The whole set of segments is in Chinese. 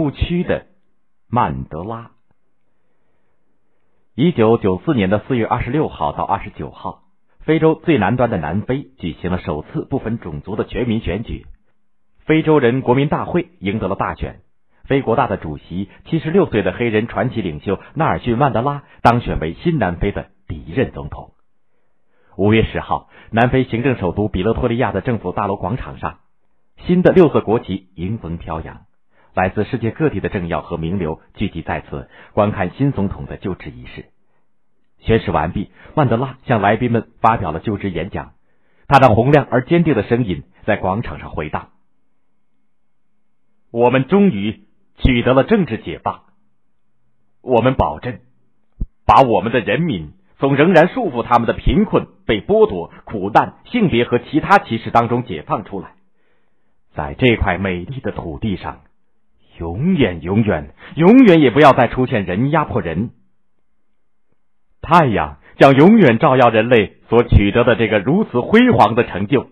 不屈的曼德拉。一九九四年的四月二十六号到二十九号，非洲最南端的南非举行了首次不分种族的全民选举，非洲人国民大会赢得了大选。非国大的主席七十六岁的黑人传奇领袖纳尔逊·曼德拉当选为新南非的第一任总统。五月十号，南非行政首都比勒托利亚的政府大楼广场上，新的六色国旗迎风飘扬，来自世界各地的政要和名流聚集在此，观看新总统的就职仪式。宣誓完毕，曼德拉向来宾们发表了就职演讲，他那洪亮而坚定的声音在广场上回荡：“我们终于。”取得了政治解放，我们保证把我们的人民从仍然束缚他们的贫困、被剥夺、苦难、性别和其他歧视当中解放出来，在这块美丽的土地上，永远、永远、永远也不要再出现人压迫人。太阳将永远照耀人类所取得的这个如此辉煌的成就。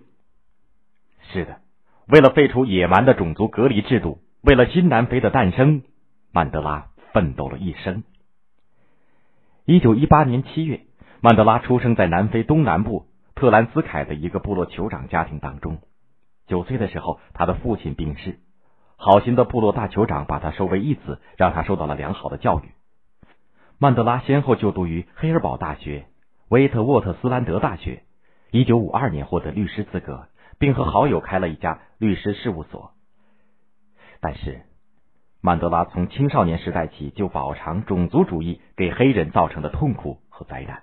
是的，为了废除野蛮的种族隔离制度。为了新南非的诞生，曼德拉奋斗了一生。一九一八年七月，曼德拉出生在南非东南部特兰斯凯的一个部落酋长家庭当中。九岁的时候，他的父亲病逝，好心的部落大酋长把他收为义子，让他受到了良好的教育。曼德拉先后就读于黑尔堡大学、威特沃特斯兰德大学。一九五二年获得律师资格，并和好友开了一家律师事务所。但是，曼德拉从青少年时代起就饱尝种族主义给黑人造成的痛苦和灾难。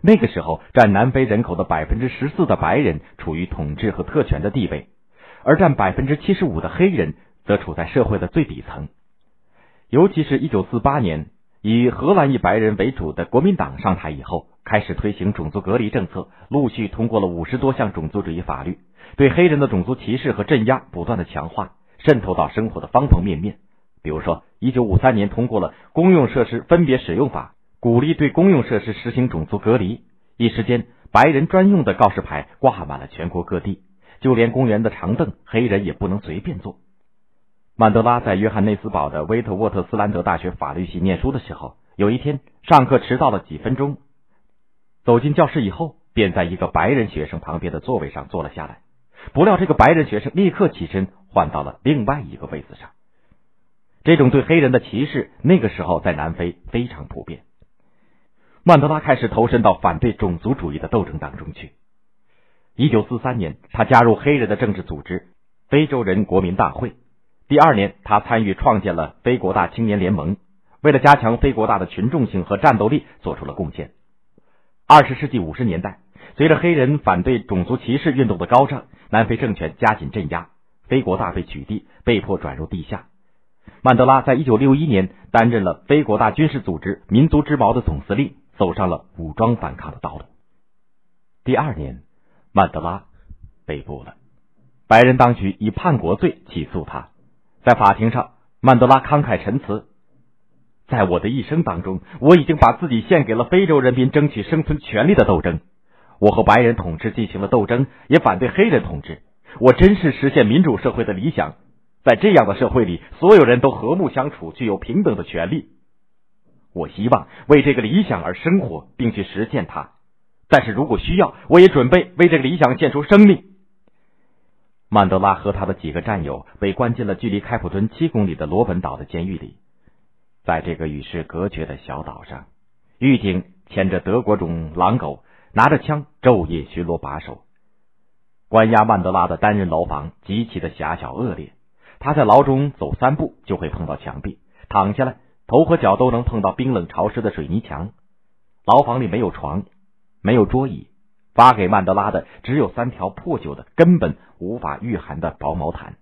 那个时候，占南非人口的百分之十四的白人处于统治和特权的地位，而占百分之七十五的黑人则处在社会的最底层。尤其是一九四八年，以荷兰裔白人为主的国民党上台以后，开始推行种族隔离政策，陆续通过了五十多项种族主义法律，对黑人的种族歧视和镇压不断的强化。渗透到生活的方方面面，比如说，一九五三年通过了《公用设施分别使用法》，鼓励对公用设施实行种族隔离。一时间，白人专用的告示牌挂满了全国各地，就连公园的长凳，黑人也不能随便坐。曼德拉在约翰内斯堡的威特沃特斯兰德大学法律系念书的时候，有一天上课迟到了几分钟，走进教室以后，便在一个白人学生旁边的座位上坐了下来。不料，这个白人学生立刻起身。换到了另外一个位子上。这种对黑人的歧视，那个时候在南非非常普遍。曼德拉开始投身到反对种族主义的斗争当中去。一九四三年，他加入黑人的政治组织——非洲人国民大会。第二年，他参与创建了非国大青年联盟，为了加强非国大的群众性和战斗力，做出了贡献。二十世纪五十年代，随着黑人反对种族歧视运动的高涨，南非政权加紧镇压。非国大被取缔，被迫转入地下。曼德拉在一九六一年担任了非国大军事组织“民族之矛”的总司令，走上了武装反抗的道路。第二年，曼德拉被捕了，白人当局以叛国罪起诉他。在法庭上，曼德拉慷慨陈词：“在我的一生当中，我已经把自己献给了非洲人民争取生存权利的斗争。我和白人统治进行了斗争，也反对黑人统治。”我真是实现民主社会的理想，在这样的社会里，所有人都和睦相处，具有平等的权利。我希望为这个理想而生活，并去实现它。但是如果需要，我也准备为这个理想献出生命。曼德拉和他的几个战友被关进了距离开普敦七公里的罗本岛的监狱里。在这个与世隔绝的小岛上，狱警牵着德国种狼狗，拿着枪，昼夜巡逻把守。关押曼德拉的单人牢房极其的狭小恶劣，他在牢中走三步就会碰到墙壁，躺下来头和脚都能碰到冰冷潮湿的水泥墙。牢房里没有床，没有桌椅，发给曼德拉的只有三条破旧的、根本无法御寒的薄毛毯。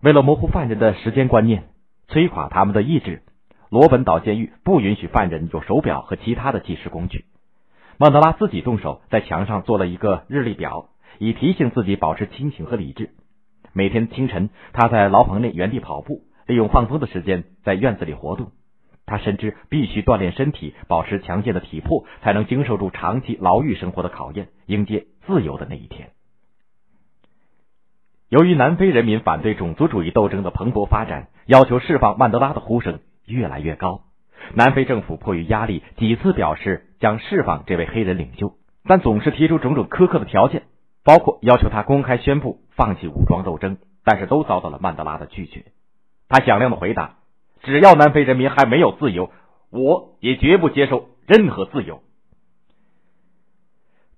为了模糊犯人的时间观念，摧垮他们的意志，罗本岛监狱不允许犯人有手表和其他的计时工具。曼德拉自己动手在墙上做了一个日历表，以提醒自己保持清醒和理智。每天清晨，他在牢房内原地跑步，利用放风的时间在院子里活动。他深知必须锻炼身体，保持强健的体魄，才能经受住长期牢狱生活的考验，迎接自由的那一天。由于南非人民反对种族主义斗争的蓬勃发展，要求释放曼德拉的呼声越来越高。南非政府迫于压力，几次表示将释放这位黑人领袖，但总是提出种种苛刻的条件，包括要求他公开宣布放弃武装斗争，但是都遭到了曼德拉的拒绝。他响亮的回答：“只要南非人民还没有自由，我也绝不接受任何自由。”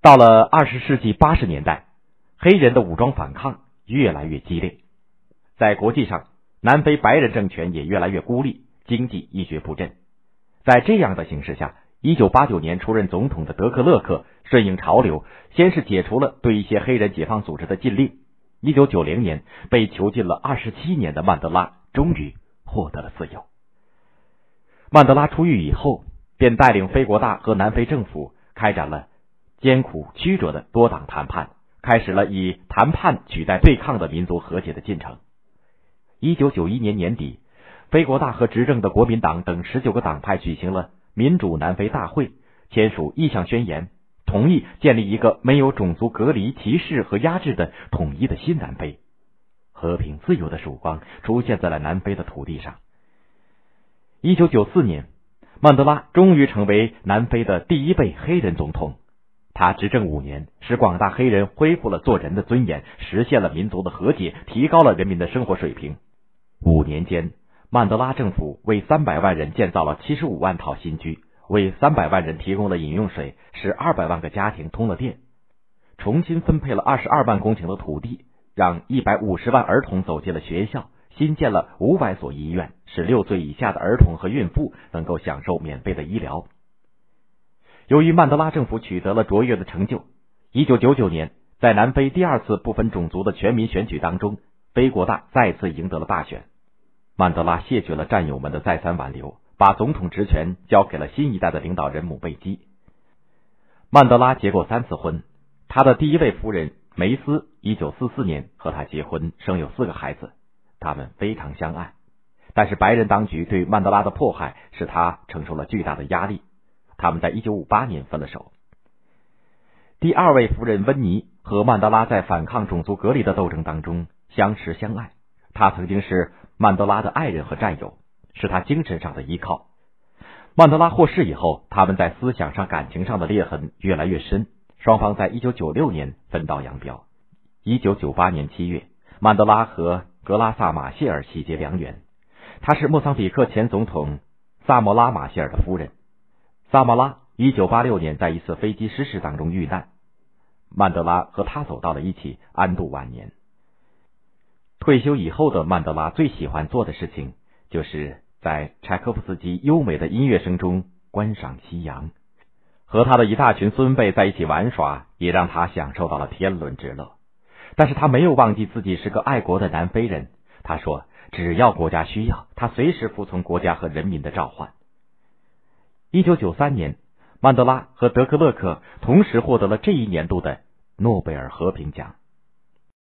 到了二十世纪八十年代，黑人的武装反抗越来越激烈，在国际上，南非白人政权也越来越孤立，经济一蹶不振。在这样的形势下，一九八九年出任总统的德克勒克顺应潮流，先是解除了对一些黑人解放组织的禁令。一九九零年，被囚禁了二十七年的曼德拉终于获得了自由。曼德拉出狱以后，便带领非国大和南非政府开展了艰苦曲折的多党谈判，开始了以谈判取代对抗的民族和解的进程。一九九一年年底。非国大和执政的国民党等十九个党派举行了民主南非大会，签署意向宣言，同意建立一个没有种族隔离、歧视和压制的统一的新南非，和平自由的曙光出现在了南非的土地上。一九九四年，曼德拉终于成为南非的第一位黑人总统。他执政五年，使广大黑人恢复了做人的尊严，实现了民族的和解，提高了人民的生活水平。五年间。曼德拉政府为三百万人建造了七十五万套新居，为三百万人提供了饮用水，使二百万个家庭通了电，重新分配了二十二万公顷的土地，让一百五十万儿童走进了学校，新建了五百所医院，使六岁以下的儿童和孕妇能够享受免费的医疗。由于曼德拉政府取得了卓越的成就，一九九九年在南非第二次不分种族的全民选举当中，非国大再次赢得了大选。曼德拉谢绝了战友们的再三挽留，把总统职权交给了新一代的领导人姆贝基。曼德拉结过三次婚，他的第一位夫人梅斯，一九四四年和他结婚，生有四个孩子，他们非常相爱。但是白人当局对曼德拉的迫害使他承受了巨大的压力，他们在一九五八年分了手。第二位夫人温妮和曼德拉在反抗种族隔离的斗争当中相识相爱，他曾经是。曼德拉的爱人和战友是他精神上的依靠。曼德拉获释以后，他们在思想上、感情上的裂痕越来越深。双方在一九九六年分道扬镳。一九九八年七月，曼德拉和格拉萨马谢尔喜结良缘。她是莫桑比克前总统萨莫拉马谢尔的夫人。萨莫拉一九八六年在一次飞机失事当中遇难，曼德拉和他走到了一起，安度晚年。退休以后的曼德拉最喜欢做的事情，就是在柴可夫斯基优美的音乐声中观赏夕阳，和他的一大群孙辈在一起玩耍，也让他享受到了天伦之乐。但是他没有忘记自己是个爱国的南非人。他说：“只要国家需要，他随时服从国家和人民的召唤。”一九九三年，曼德拉和德克勒克同时获得了这一年度的诺贝尔和平奖。